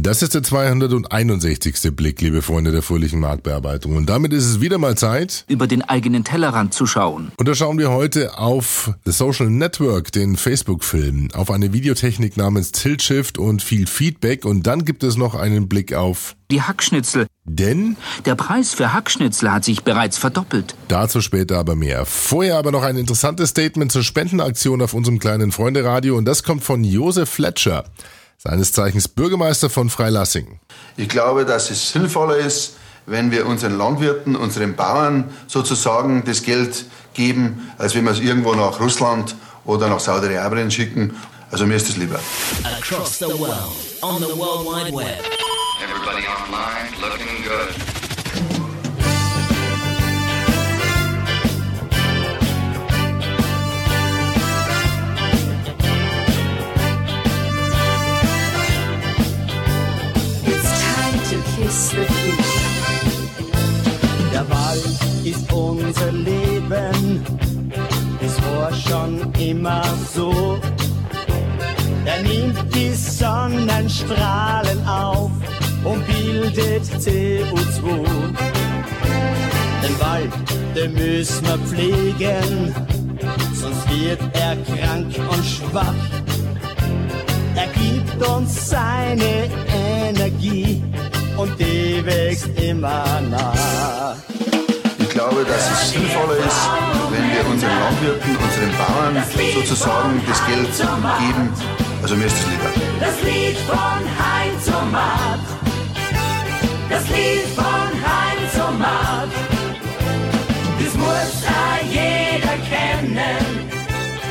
Das ist der 261. Blick, liebe Freunde der fröhlichen Marktbearbeitung. Und damit ist es wieder mal Zeit, über den eigenen Tellerrand zu schauen. Und da schauen wir heute auf The Social Network, den Facebook-Film, auf eine Videotechnik namens Tilt Shift und viel Feedback. Und dann gibt es noch einen Blick auf die Hackschnitzel. Denn der Preis für Hackschnitzel hat sich bereits verdoppelt. Dazu später aber mehr. Vorher aber noch ein interessantes Statement zur Spendenaktion auf unserem kleinen Freunde-Radio und das kommt von Josef Fletcher seines Zeichens Bürgermeister von Freilassing. Ich glaube, dass es sinnvoller ist, wenn wir unseren Landwirten, unseren Bauern sozusagen das Geld geben, als wenn wir es irgendwo nach Russland oder nach Saudi-Arabien schicken. Also mir ist das lieber. Across the world, on the World Wide Web. Everybody online looking good. Unser Leben, es war schon immer so. Er nimmt die Sonnenstrahlen auf und bildet CO2. Den Wald, den müssen wir pflegen, sonst wird er krank und schwach. Er gibt uns seine Energie und die wächst immer nach. Ich glaube, dass es sinnvoller ist, wenn wir unseren Landwirten, unseren Bauern sozusagen das Geld geben. Also mir ist das lieber. Das Lied von Heinz und Matt. Das Lied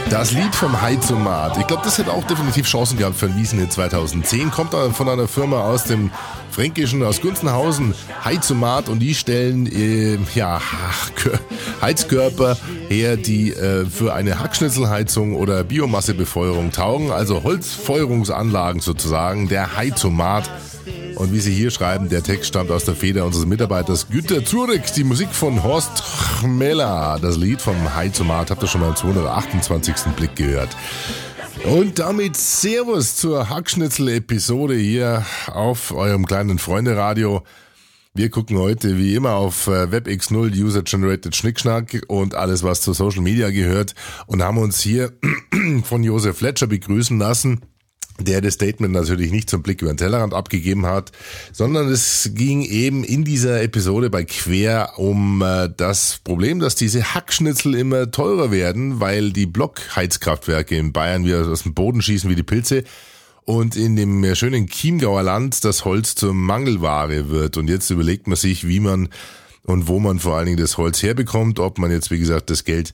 Das Lied vom Heizomat. Ich glaube, das hätte auch definitiv Chancen gehabt für ein Wiesenhit 2010. Kommt von einer Firma aus dem Fränkischen, aus Gunzenhausen, Heizomat und die stellen äh, ja, Heizkörper her, die äh, für eine Hackschnitzelheizung oder Biomassebefeuerung taugen, also Holzfeuerungsanlagen sozusagen, der Heizomat. Und wie Sie hier schreiben, der Text stammt aus der Feder unseres Mitarbeiters Günter Zurek, die Musik von Horst Chmela. Das Lied vom Heizomat habt ihr schon mal im 228. Blick gehört. Und damit Servus zur Hackschnitzel-Episode hier auf eurem kleinen Freunde-Radio. Wir gucken heute wie immer auf äh, WebX0 User-Generated Schnickschnack und alles, was zu Social Media gehört und haben uns hier von Josef Fletcher begrüßen lassen der das Statement natürlich nicht zum Blick über den Tellerrand abgegeben hat, sondern es ging eben in dieser Episode bei Quer um äh, das Problem, dass diese Hackschnitzel immer teurer werden, weil die Blockheizkraftwerke in Bayern wieder aus dem Boden schießen wie die Pilze und in dem schönen Chiemgauer Land das Holz zur Mangelware wird. Und jetzt überlegt man sich, wie man und wo man vor allen Dingen das Holz herbekommt, ob man jetzt, wie gesagt, das Geld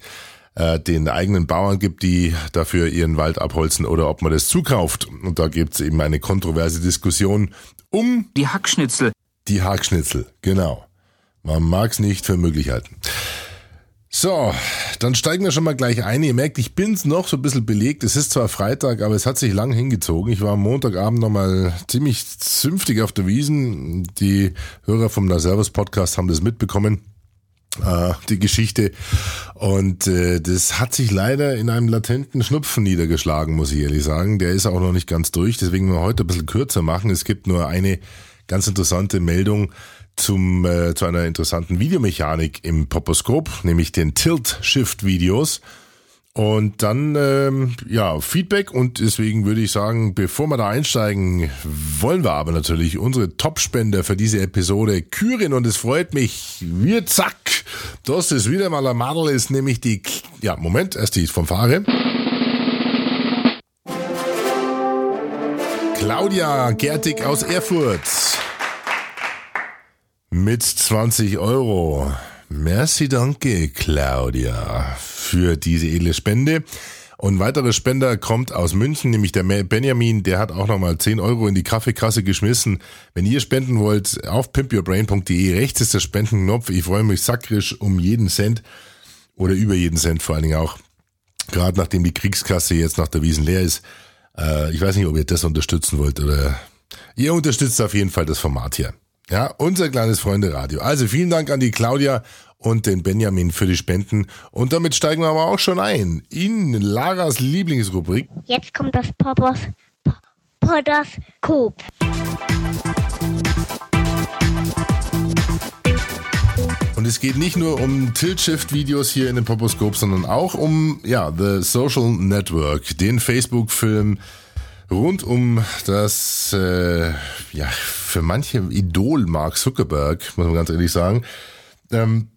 äh, den eigenen Bauern gibt, die dafür ihren Wald abholzen oder ob man das zukauft. Und da gibt's eben eine kontroverse Diskussion um die Hackschnitzel. Die Hackschnitzel, genau. Man mag's nicht für möglich halten. So, dann steigen wir schon mal gleich ein. Ihr merkt, ich bin's noch so ein bisschen belegt. Es ist zwar Freitag, aber es hat sich lang hingezogen. Ich war am Montagabend nochmal ziemlich zünftig auf der Wiesen. Die Hörer vom Na Servus Podcast haben das mitbekommen äh, die Geschichte. Und äh, das hat sich leider in einem latenten Schnupfen niedergeschlagen, muss ich ehrlich sagen. Der ist auch noch nicht ganz durch, deswegen wir heute ein bisschen kürzer machen. Es gibt nur eine ganz interessante Meldung zum äh, zu einer interessanten Videomechanik im Poposkop, nämlich den Tilt-Shift-Videos. Und dann, ähm, ja, Feedback und deswegen würde ich sagen, bevor wir da einsteigen, wollen wir aber natürlich unsere Top-Spender für diese Episode küren und es freut mich, wir zack, dass es wieder mal ein Madel ist, nämlich die, ja, Moment, erst die vom Fahre. Claudia Gertig aus Erfurt. Mit 20 Euro. Merci, danke, Claudia, für diese edle Spende. Und weitere Spender kommt aus München, nämlich der Benjamin, der hat auch nochmal 10 Euro in die Kaffeekasse geschmissen. Wenn ihr spenden wollt, auf pimpyourbrain.de, rechts ist der Spendenknopf. Ich freue mich sakrisch um jeden Cent oder über jeden Cent vor allen Dingen auch. Gerade nachdem die Kriegskasse jetzt nach der Wiesen leer ist. Äh, ich weiß nicht, ob ihr das unterstützen wollt oder ihr unterstützt auf jeden Fall das Format hier. Ja, unser kleines Freunde-Radio. Also vielen Dank an die Claudia und den Benjamin für die Spenden. Und damit steigen wir aber auch schon ein in Laras Lieblingsrubrik. Jetzt kommt das Papas Podoskop. Und es geht nicht nur um Tilt-Shift-Videos hier in dem Poposkop, sondern auch um ja, The Social Network, den Facebook-Film, rund um das, äh, ja, für manche Idol Mark Zuckerberg, muss man ganz ehrlich sagen. Ähm,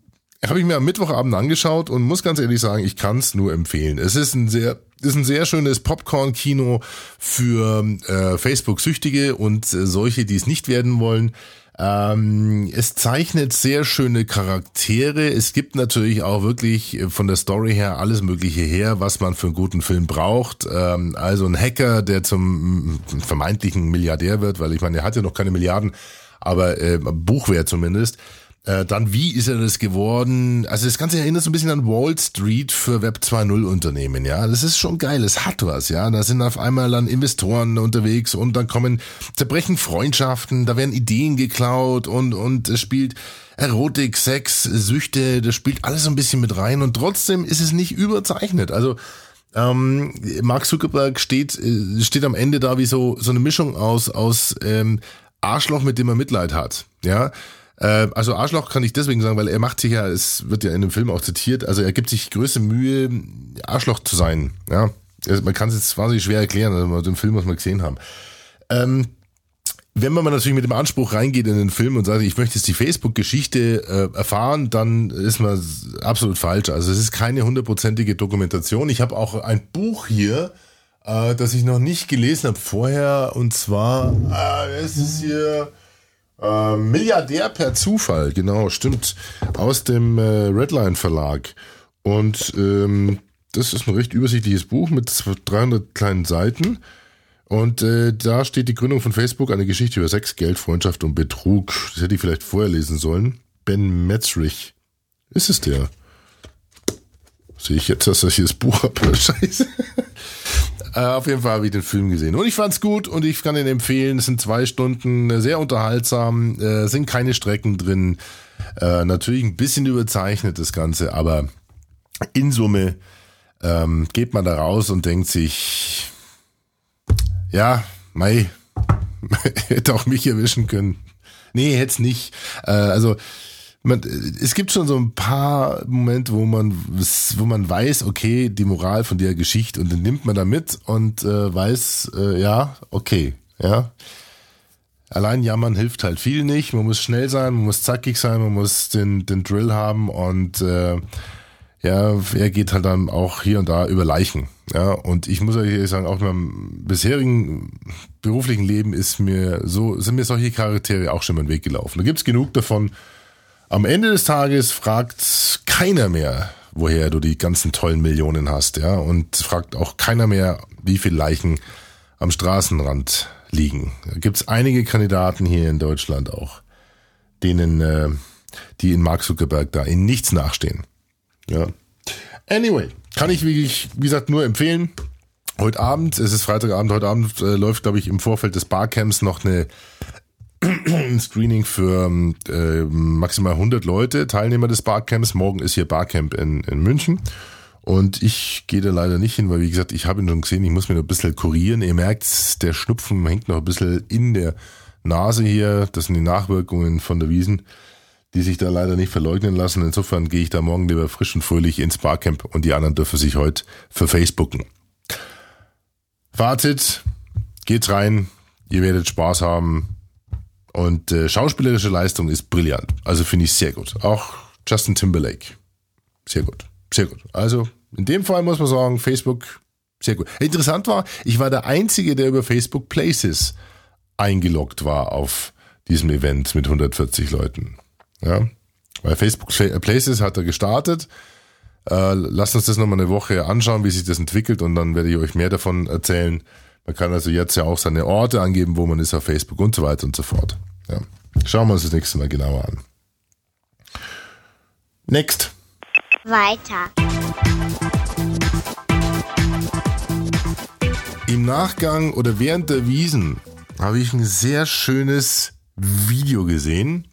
habe ich mir am Mittwochabend angeschaut und muss ganz ehrlich sagen, ich kann es nur empfehlen. Es ist ein sehr, ist ein sehr schönes Popcorn-Kino für äh, Facebook-Süchtige und äh, solche, die es nicht werden wollen. Ähm, es zeichnet sehr schöne Charaktere. Es gibt natürlich auch wirklich von der Story her alles Mögliche her, was man für einen guten Film braucht. Ähm, also ein Hacker, der zum vermeintlichen Milliardär wird, weil ich meine, er hat ja noch keine Milliarden, aber äh, Buchwert zumindest. Äh, dann, wie ist er das geworden? Also das Ganze erinnert so ein bisschen an Wall Street für Web 2.0 Unternehmen, ja. Das ist schon geil, es hat was, ja. Da sind auf einmal dann Investoren unterwegs und dann kommen, zerbrechen Freundschaften, da werden Ideen geklaut und, und es spielt Erotik, Sex, Süchte, das spielt alles so ein bisschen mit rein und trotzdem ist es nicht überzeichnet. Also, ähm, Mark Zuckerberg steht, äh, steht am Ende da wie so, so eine Mischung aus, aus ähm, Arschloch, mit dem er Mitleid hat, ja. Äh, also Arschloch kann ich deswegen sagen, weil er macht sich ja, es wird ja in dem Film auch zitiert, also er gibt sich größte Mühe, Arschloch zu sein. Ja, also man kann es jetzt quasi schwer erklären, also den Film muss man gesehen haben. Ähm, wenn man natürlich mit dem Anspruch reingeht in den Film und sagt, ich möchte jetzt die Facebook-Geschichte äh, erfahren, dann ist man absolut falsch. Also es ist keine hundertprozentige Dokumentation. Ich habe auch ein Buch hier, äh, das ich noch nicht gelesen habe vorher, und zwar, äh, es ist hier äh, Milliardär per Zufall, genau, stimmt. Aus dem äh, Redline Verlag. Und ähm, das ist ein recht übersichtliches Buch mit 300 kleinen Seiten. Und äh, da steht die Gründung von Facebook, eine Geschichte über Sex, Geld, Freundschaft und Betrug. Das hätte ich vielleicht vorher lesen sollen. Ben Metzrich. Ist es der? Sehe ich jetzt, dass ich das Buch habe? Scheiße. Äh, auf jeden Fall habe ich den Film gesehen. Und ich fand's gut und ich kann ihn empfehlen. Es sind zwei Stunden, äh, sehr unterhaltsam, äh, sind keine Strecken drin. Äh, natürlich ein bisschen überzeichnet das Ganze, aber in Summe ähm, geht man da raus und denkt sich, ja, Mai, hätte auch mich erwischen können. Nee, hätte es nicht. Äh, also man, es gibt schon so ein paar Momente, wo man, wo man weiß, okay, die Moral von der Geschichte und dann nimmt man da mit und äh, weiß, äh, ja, okay, ja. Allein jammern hilft halt viel nicht. Man muss schnell sein, man muss zackig sein, man muss den, den Drill haben und äh, ja, er geht halt dann auch hier und da über Leichen. Ja, und ich muss euch sagen, auch in meinem bisherigen beruflichen Leben ist mir so, sind mir solche Charaktere auch schon mal den Weg gelaufen. Da gibt's genug davon, am Ende des Tages fragt keiner mehr, woher du die ganzen tollen Millionen hast, ja, und fragt auch keiner mehr, wie viele Leichen am Straßenrand liegen. Da gibt's einige Kandidaten hier in Deutschland auch, denen, äh, die in Mark Zuckerberg da in nichts nachstehen. Ja. Anyway, kann ich wie, wie gesagt nur empfehlen. Heute Abend, es ist Freitagabend, heute Abend äh, läuft, glaube ich, im Vorfeld des Barcamps noch eine ein Screening für äh, maximal 100 Leute, Teilnehmer des Barcamps. Morgen ist hier Barcamp in, in München. Und ich gehe da leider nicht hin, weil wie gesagt, ich habe ihn schon gesehen, ich muss mir noch ein bisschen kurieren. Ihr merkt, der Schnupfen hängt noch ein bisschen in der Nase hier. Das sind die Nachwirkungen von der Wiesen, die sich da leider nicht verleugnen lassen. Insofern gehe ich da morgen lieber frisch und fröhlich ins Barcamp und die anderen dürfen sich heute für Facebooken. Fazit, geht rein, ihr werdet Spaß haben. Und äh, schauspielerische Leistung ist brillant. Also finde ich sehr gut. Auch Justin Timberlake. Sehr gut. Sehr gut. Also in dem Fall muss man sagen, Facebook sehr gut. Interessant war, ich war der Einzige, der über Facebook Places eingeloggt war auf diesem Event mit 140 Leuten. Ja, weil Facebook Places hat er gestartet. Äh, lasst uns das nochmal eine Woche anschauen, wie sich das entwickelt und dann werde ich euch mehr davon erzählen. Man kann also jetzt ja auch seine Orte angeben, wo man ist auf Facebook und so weiter und so fort. Ja. Schauen wir uns das nächste Mal genauer an. Next. Weiter. Im Nachgang oder während der Wiesen habe ich ein sehr schönes Video gesehen.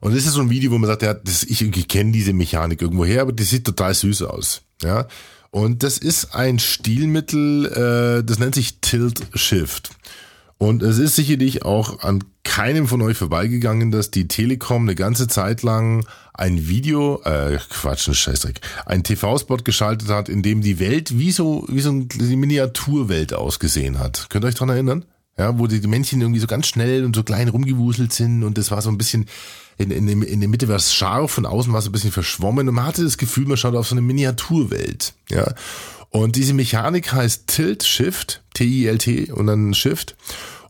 Und das ist so ein Video, wo man sagt, ja, das, ich, ich kenne diese Mechanik irgendwo her, aber die sieht total süß aus. Ja. Und das ist ein Stilmittel, äh, das nennt sich Tilt Shift. Und es ist sicherlich auch an keinem von euch vorbeigegangen, dass die Telekom eine ganze Zeit lang ein Video, äh, Quatsch, ein Scheißdreck, ein TV-Spot geschaltet hat, in dem die Welt wie so, wie so eine Miniaturwelt ausgesehen hat. Könnt ihr euch dran erinnern? Ja, wo die Männchen irgendwie so ganz schnell und so klein rumgewuselt sind und das war so ein bisschen, in, in, in der Mitte war es scharf und außen war es ein bisschen verschwommen und man hatte das Gefühl, man schaut auf so eine Miniaturwelt. Ja. Und diese Mechanik heißt Tilt Shift, T-I-L-T und dann Shift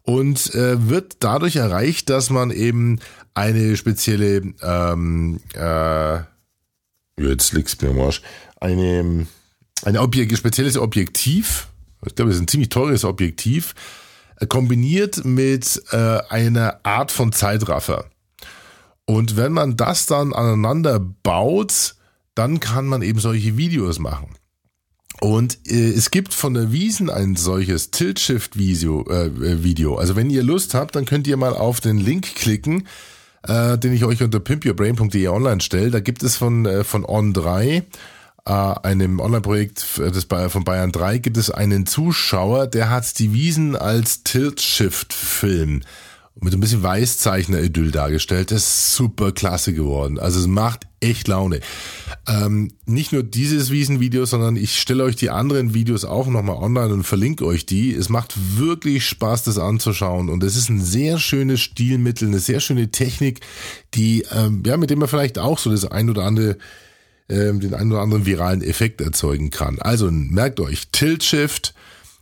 und äh, wird dadurch erreicht, dass man eben eine spezielle, ähm, äh, jetzt liegt's mir am Arsch, eine, ein Objekt, spezielles Objektiv, ich glaube, das ist ein ziemlich teures Objektiv, kombiniert mit äh, einer Art von Zeitraffer. Und wenn man das dann aneinander baut, dann kann man eben solche Videos machen. Und äh, es gibt von der Wiesen ein solches Tilt-Shift-Video. Äh, Video. Also wenn ihr Lust habt, dann könnt ihr mal auf den Link klicken, äh, den ich euch unter pimpyourbrain.de online stelle. Da gibt es von, äh, von On3, äh, einem Online-Projekt des von Bayern 3, gibt es einen Zuschauer, der hat die Wiesen als Tilt-Shift-Film mit ein bisschen Weißzeichner-Idyll dargestellt. Das ist super klasse geworden. Also es macht echt Laune. Ähm, nicht nur dieses Wiesenvideo, sondern ich stelle euch die anderen Videos auch nochmal online und verlinke euch die. Es macht wirklich Spaß, das anzuschauen. Und es ist ein sehr schönes Stilmittel, eine sehr schöne Technik, die, ähm, ja, mit dem man vielleicht auch so das ein oder andere ähm, den einen oder anderen viralen Effekt erzeugen kann. Also merkt euch, Tilt Shift,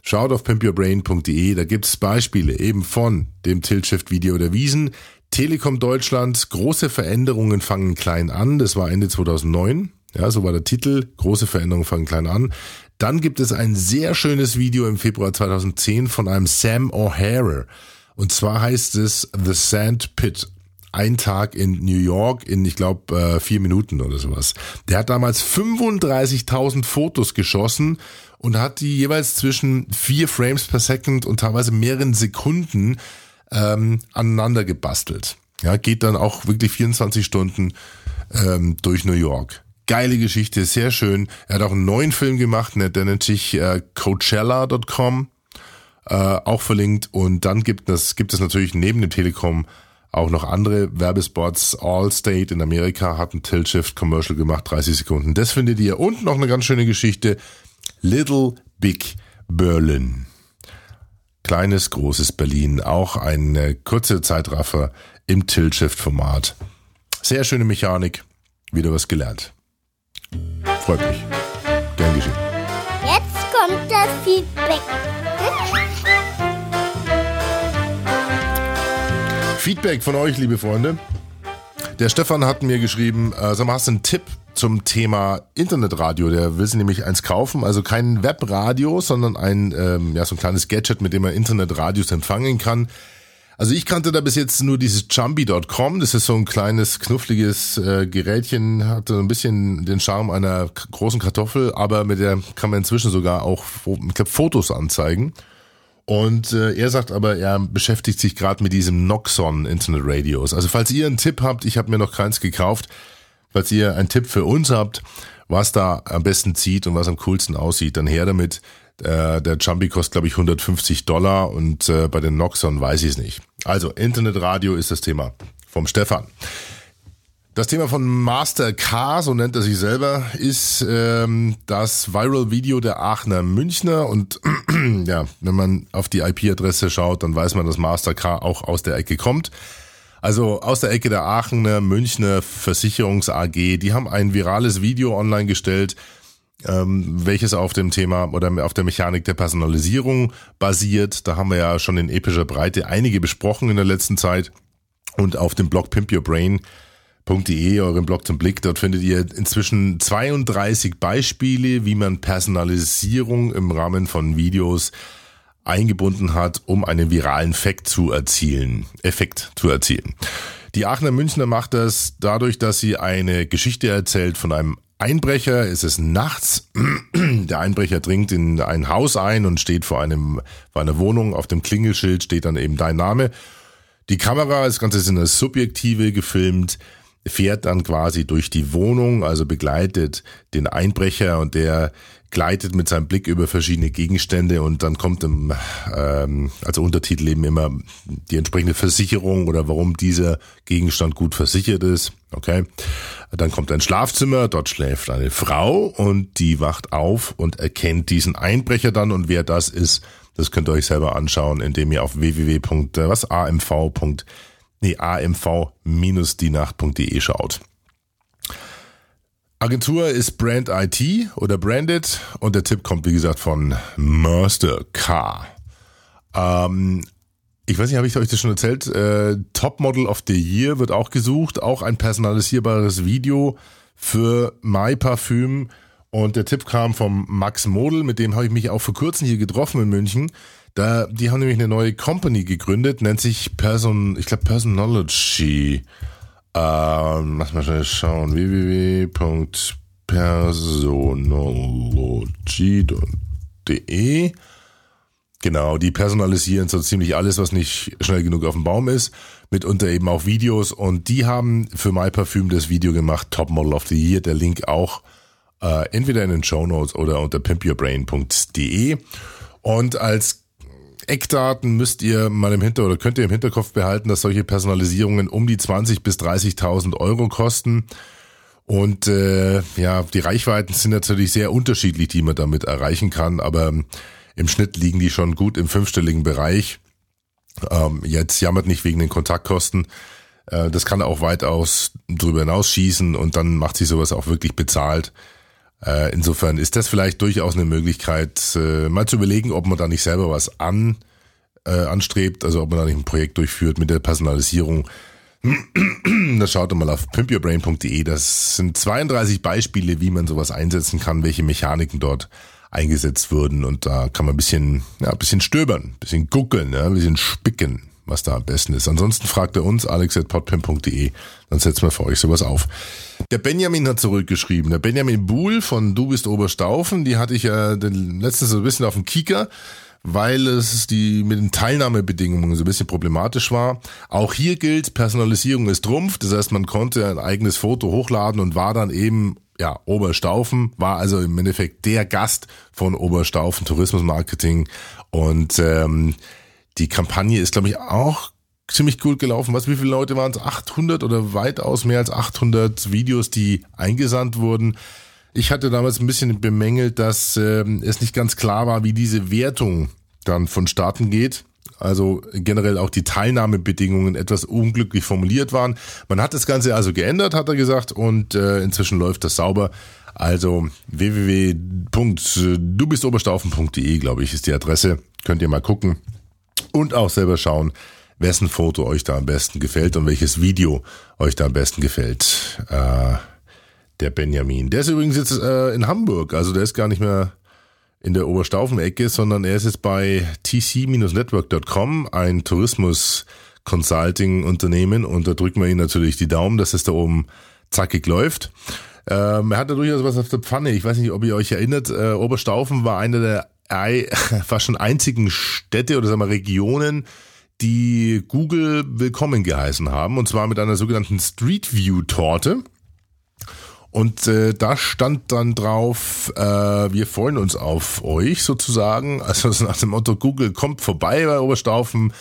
Schaut auf pimpyourbrain.de, da gibt's Beispiele eben von dem Tilt-Shift-Video der Wiesen. Telekom Deutschland, große Veränderungen fangen klein an. Das war Ende 2009. Ja, so war der Titel. Große Veränderungen fangen klein an. Dann gibt es ein sehr schönes Video im Februar 2010 von einem Sam O'Hara. Und zwar heißt es The Sand Pit. Ein Tag in New York in, ich glaube, äh, vier Minuten oder sowas. Der hat damals 35.000 Fotos geschossen und hat die jeweils zwischen vier Frames per Second und teilweise mehreren Sekunden ähm, aneinander gebastelt. Ja, geht dann auch wirklich 24 Stunden ähm, durch New York. Geile Geschichte, sehr schön. Er hat auch einen neuen Film gemacht, ne, der nennt sich äh, Coachella.com, äh, auch verlinkt. Und dann gibt es, gibt es natürlich neben dem Telekom auch noch andere Werbespots. Allstate in Amerika hat ein Tilt-Shift-Commercial gemacht, 30 Sekunden. Das findet ihr. Und noch eine ganz schöne Geschichte. Little Big Berlin. Kleines, großes Berlin. Auch ein kurzer Zeitraffer im Tilt-Shift-Format. Sehr schöne Mechanik. Wieder was gelernt. Freut mich. Gern geschehen. Jetzt kommt das Feedback. Feedback von euch, liebe Freunde. Der Stefan hat mir geschrieben, äh, sag mal, hast du einen Tipp zum Thema Internetradio? Der will sich nämlich eins kaufen, also kein Webradio, sondern ein, ähm, ja, so ein kleines Gadget, mit dem man Internetradios empfangen kann. Also ich kannte da bis jetzt nur dieses Jumpy.com. Das ist so ein kleines, knuffliges äh, Gerätchen, hat so ein bisschen den Charme einer großen Kartoffel, aber mit der kann man inzwischen sogar auch ich glaub, Fotos anzeigen. Und äh, er sagt aber, er beschäftigt sich gerade mit diesem Noxon Internet Radios. Also falls ihr einen Tipp habt, ich habe mir noch keins gekauft, falls ihr einen Tipp für uns habt, was da am besten zieht und was am coolsten aussieht, dann her damit. Äh, der Jumpy kostet, glaube ich, 150 Dollar und äh, bei den Noxon weiß ich es nicht. Also Internetradio ist das Thema vom Stefan. Das Thema von Master K, so nennt er sich selber, ist ähm, das Viral Video der Aachener Münchner. Und ja, wenn man auf die IP-Adresse schaut, dann weiß man, dass Master K auch aus der Ecke kommt. Also aus der Ecke der Aachener Münchner Versicherungs AG. Die haben ein virales Video online gestellt, ähm, welches auf dem Thema oder auf der Mechanik der Personalisierung basiert. Da haben wir ja schon in epischer Breite einige besprochen in der letzten Zeit. Und auf dem Blog Pimp Your Brain De, euren Blog zum Blick. Dort findet ihr inzwischen 32 Beispiele, wie man Personalisierung im Rahmen von Videos eingebunden hat, um einen viralen Effekt zu erzielen. Effekt zu erzielen. Die Aachener Münchner macht das dadurch, dass sie eine Geschichte erzählt von einem Einbrecher. Es ist nachts. Der Einbrecher dringt in ein Haus ein und steht vor einem, vor einer Wohnung. Auf dem Klingelschild steht dann eben dein Name. Die Kamera, das Ganze ist in der Subjektive gefilmt fährt dann quasi durch die Wohnung, also begleitet den Einbrecher und der gleitet mit seinem Blick über verschiedene Gegenstände und dann kommt im, ähm, also Untertitel eben immer die entsprechende Versicherung oder warum dieser Gegenstand gut versichert ist. Okay. Dann kommt ein Schlafzimmer, dort schläft eine Frau und die wacht auf und erkennt diesen Einbrecher dann und wer das ist, das könnt ihr euch selber anschauen, indem ihr auf www. Nee, amv-dienacht.de schaut. Agentur ist Brand IT oder Branded und der Tipp kommt wie gesagt von Master Car. Ähm, ich weiß nicht, habe ich euch das schon erzählt? Äh, Top Model of the Year wird auch gesucht, auch ein personalisierbares Video für My Parfüm. Und der Tipp kam vom Max Model, mit dem habe ich mich auch vor kurzem hier getroffen in München. Da, die haben nämlich eine neue Company gegründet, nennt sich Person, ich glaube Personology. Ähm, lass mal schnell schauen. www.personology.de Genau, die personalisieren so ziemlich alles, was nicht schnell genug auf dem Baum ist. Mitunter eben auch Videos. Und die haben für MyParfüm das Video gemacht, Top Model of the Year. Der Link auch äh, entweder in den Show Notes oder unter pimpyourbrain.de. Und als Eckdaten müsst ihr mal im Hinter oder könnt ihr im Hinterkopf behalten, dass solche Personalisierungen um die 20 bis 30.000 Euro kosten. Und äh, ja, die Reichweiten sind natürlich sehr unterschiedlich, die man damit erreichen kann, aber im Schnitt liegen die schon gut im fünfstelligen Bereich. Ähm, jetzt jammert nicht wegen den Kontaktkosten. Äh, das kann auch weitaus drüber hinausschießen und dann macht sich sowas auch wirklich bezahlt. Äh, insofern ist das vielleicht durchaus eine Möglichkeit, äh, mal zu überlegen, ob man da nicht selber was an, äh, anstrebt, also ob man da nicht ein Projekt durchführt mit der Personalisierung. da schaut mal auf pimpyourbrain.de. Das sind 32 Beispiele, wie man sowas einsetzen kann, welche Mechaniken dort eingesetzt würden. Und da kann man ein bisschen, ja, ein bisschen stöbern, ein bisschen guckeln, ja, ein bisschen spicken, was da am besten ist. Ansonsten fragt er uns, alex.podpimp.de, dann setzen wir für euch sowas auf. Der Benjamin hat zurückgeschrieben. Der Benjamin Buhl von Du bist Oberstaufen, die hatte ich ja letztens so ein bisschen auf dem Kieker weil es die mit den Teilnahmebedingungen so ein bisschen problematisch war. Auch hier gilt, Personalisierung ist Trumpf. Das heißt, man konnte ein eigenes Foto hochladen und war dann eben ja, Oberstaufen, war also im Endeffekt der Gast von Oberstaufen Tourismus Marketing und ähm, die Kampagne ist, glaube ich, auch ziemlich gut gelaufen. Was, wie viele Leute waren es? 800 oder weitaus mehr als 800 Videos, die eingesandt wurden. Ich hatte damals ein bisschen bemängelt, dass äh, es nicht ganz klar war, wie diese Wertung dann vonstatten geht. Also generell auch die Teilnahmebedingungen etwas unglücklich formuliert waren. Man hat das Ganze also geändert, hat er gesagt, und äh, inzwischen läuft das sauber. Also www.dubistoberstaufen.de, glaube ich, ist die Adresse. Könnt ihr mal gucken und auch selber schauen, wessen Foto euch da am besten gefällt und welches Video euch da am besten gefällt. Äh, der Benjamin. Der ist übrigens jetzt äh, in Hamburg, also der ist gar nicht mehr in der Oberstaufen-Ecke, sondern er ist jetzt bei tc-network.com, ein Tourismus-Consulting-Unternehmen und da drücken wir ihn natürlich die Daumen, dass es da oben zackig läuft. Ähm, er hat da durchaus was auf der Pfanne. Ich weiß nicht, ob ihr euch erinnert, äh, Oberstaufen war eine der fast schon einzigen Städte oder sagen wir Regionen, die Google willkommen geheißen haben, und zwar mit einer sogenannten Street View Torte. Und äh, da stand dann drauf, äh, wir freuen uns auf euch sozusagen. Also nach dem Motto, Google kommt vorbei bei Oberstaufen.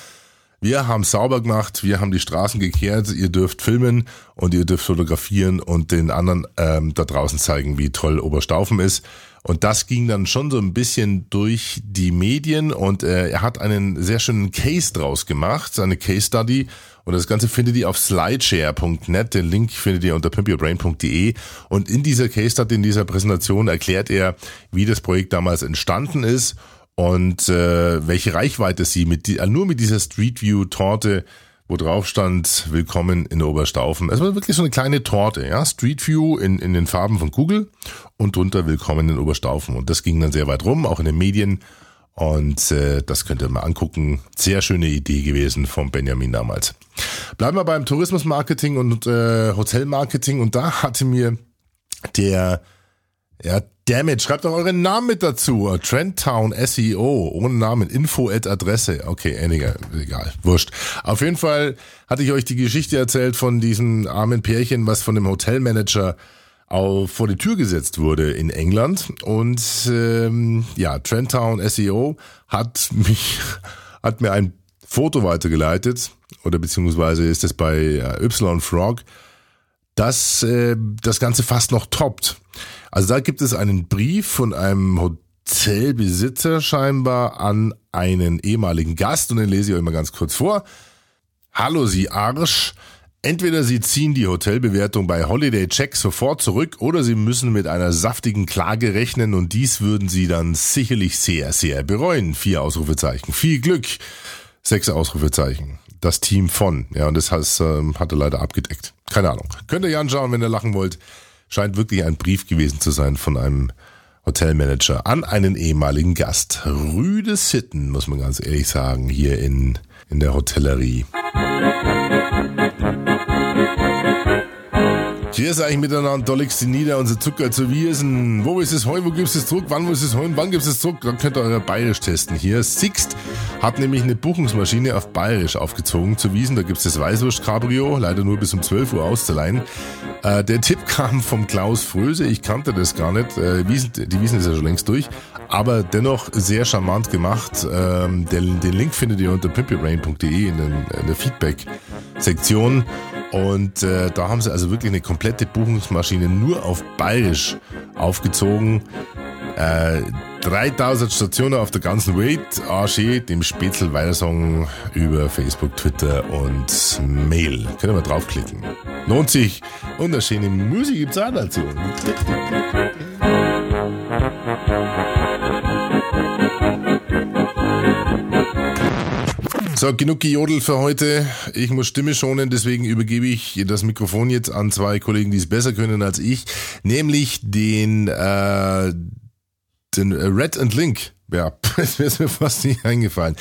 Wir haben sauber gemacht, wir haben die Straßen gekehrt, ihr dürft filmen und ihr dürft fotografieren und den anderen ähm, da draußen zeigen, wie toll Oberstaufen ist. Und das ging dann schon so ein bisschen durch die Medien und äh, er hat einen sehr schönen Case draus gemacht, seine Case Study. Und das Ganze findet ihr auf slideshare.net. Den Link findet ihr unter pimpyourbrain.de. Und in dieser Case Study, in dieser Präsentation erklärt er, wie das Projekt damals entstanden ist und äh, welche Reichweite sie mit die, nur mit dieser Street View Torte wo drauf stand, willkommen in Oberstaufen. Es war wirklich so eine kleine Torte, ja, Street View in, in den Farben von Google und drunter willkommen in Oberstaufen. Und das ging dann sehr weit rum, auch in den Medien. Und äh, das könnt ihr mal angucken. Sehr schöne Idee gewesen vom Benjamin damals. Bleiben wir beim Tourismusmarketing und äh, Hotelmarketing. Und da hatte mir der, ja, Dammit, schreibt doch euren Namen mit dazu. Trendtown SEO, ohne Namen, Info at Adresse. Okay, einiger, egal, wurscht. Auf jeden Fall hatte ich euch die Geschichte erzählt von diesem armen Pärchen, was von dem Hotelmanager auf, vor die Tür gesetzt wurde in England. Und ähm, ja, Trendtown SEO hat mich, hat mir ein Foto weitergeleitet, oder beziehungsweise ist es bei äh, Y-Frog, dass äh, das Ganze fast noch toppt. Also da gibt es einen Brief von einem Hotelbesitzer scheinbar an einen ehemaligen Gast und den lese ich euch mal ganz kurz vor. Hallo Sie Arsch. Entweder Sie ziehen die Hotelbewertung bei Holiday Check sofort zurück oder Sie müssen mit einer saftigen Klage rechnen und dies würden Sie dann sicherlich sehr, sehr bereuen. Vier Ausrufezeichen. Viel Glück. Sechs Ausrufezeichen. Das Team von. Ja, und das heißt, ähm, hat er leider abgedeckt. Keine Ahnung. Könnt ihr ja anschauen, wenn ihr lachen wollt. Scheint wirklich ein Brief gewesen zu sein von einem Hotelmanager an einen ehemaligen Gast. Rüde Sitten, muss man ganz ehrlich sagen, hier in, in der Hotellerie. Hier sage ich miteinander, da legst du nieder, unser Zucker zu Wiesen. Wo ist es heu, wo gibt's es zurück, wann muss es holen, wann gibt's es zurück? Dann könnt ihr eure Bayerisch testen. Hier, Sixt hat nämlich eine Buchungsmaschine auf Bayerisch aufgezogen zu Wiesen. Da gibt's das Weißwurst Cabrio, leider nur bis um 12 Uhr auszuleihen. Äh, der Tipp kam vom Klaus Fröse, ich kannte das gar nicht. Äh, Wiesen, die Wiesen ist ja schon längst durch, aber dennoch sehr charmant gemacht. Ähm, den, den Link findet ihr unter pimpybrain.de in, in der Feedback-Sektion. Und äh, da haben sie also wirklich eine komplette Buchungsmaschine nur auf Bayerisch aufgezogen. Äh, 3000 Stationen auf der ganzen Welt. Archie, dem Spätzl weitersagen über Facebook, Twitter und Mail. Ihr mal draufklicken. Lohnt sich. Und eine schöne Musik gibt's auch dazu. So, genug gejodelt für heute. Ich muss Stimme schonen, deswegen übergebe ich das Mikrofon jetzt an zwei Kollegen, die es besser können als ich, nämlich den, äh, den äh, Red and Link. Ja, das wäre mir fast nicht eingefallen.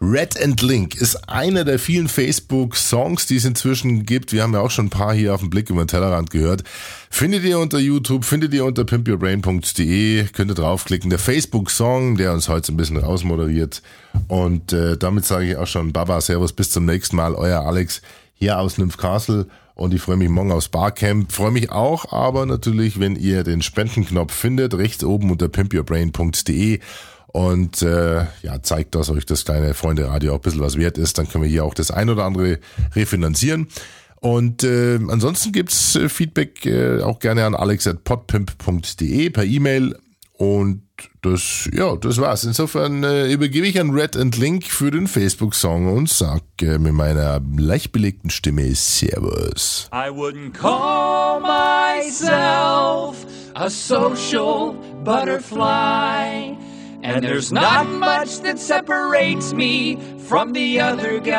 Red and Link ist einer der vielen Facebook-Songs, die es inzwischen gibt. Wir haben ja auch schon ein paar hier auf dem Blick über den Tellerrand gehört. Findet ihr unter YouTube, findet ihr unter pimpyourbrain.de, könnt ihr draufklicken. Der Facebook-Song, der uns heute ein bisschen rausmoderiert. Und äh, damit sage ich auch schon Baba, Servus, bis zum nächsten Mal. Euer Alex hier aus Nymph Castle. Und ich freue mich morgen aufs Barcamp. Freue mich auch, aber natürlich, wenn ihr den Spendenknopf findet, rechts oben unter pimpyourbrain.de und äh, ja, zeigt, dass euch das kleine Freunde Radio auch ein bisschen was wert ist, dann können wir hier auch das ein oder andere refinanzieren. Und äh, ansonsten gibt's äh, Feedback äh, auch gerne an alex.podpimp.de per E-Mail. Und das, ja, das war's. Insofern äh, übergebe ich an Red and Link für den Facebook-Song und sag äh, mit meiner leicht belegten Stimme Servus. I wouldn't call myself a social butterfly. And there's not much that separates me from the other guy.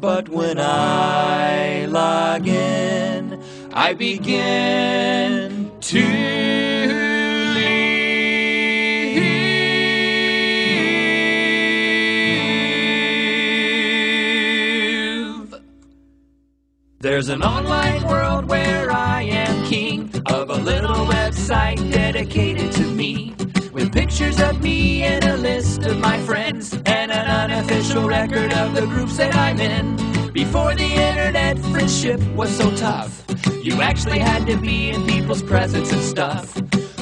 But when I log in, I begin to leave. There's an online world where I am king of a little website dedicated to me. With pictures of me and a list of my friends and an unofficial record of the groups that I'm in. Before the internet, friendship was so tough. You actually had to be in people's presence and stuff.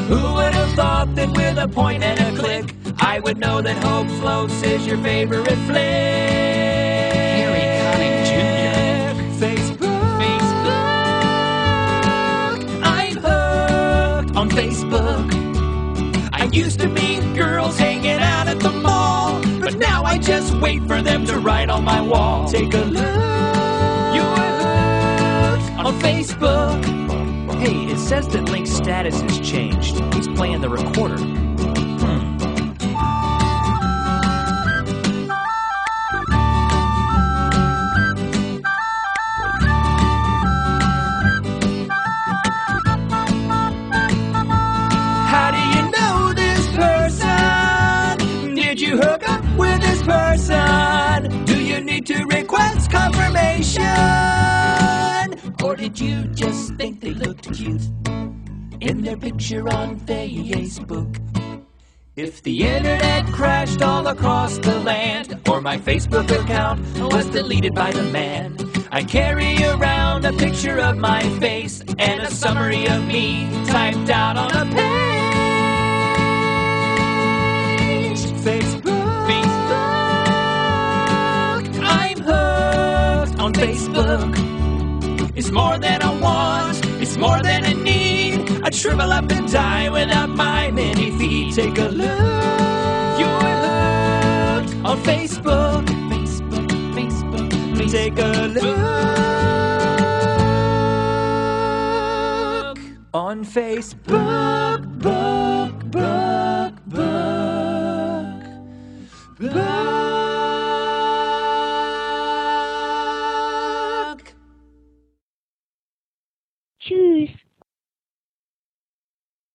Who would have thought that with a point and a click, I would know that Hope Floats is your favorite flick? Harry Connick Jr. Facebook. Facebook. I'm hooked on Facebook. I used to meet girls hanging I just wait for them to write on my wall. Take a look. You're hooked on Facebook. Hey, it says that Link's status has changed. He's playing the recorder. You just think they looked cute? In their picture on Facebook. If the internet crashed all across the land, or my Facebook account was deleted by the man, I carry around a picture of my face and a summary of me typed out on a page. Facebook, Facebook, I'm hooked on Facebook. It's more than I want, it's more than I need. I'd shrivel up and die without my many feet. Take a look, you're hooked on Facebook. Facebook, Facebook, Facebook. Take a look on Facebook. Book. Book, book, book, book.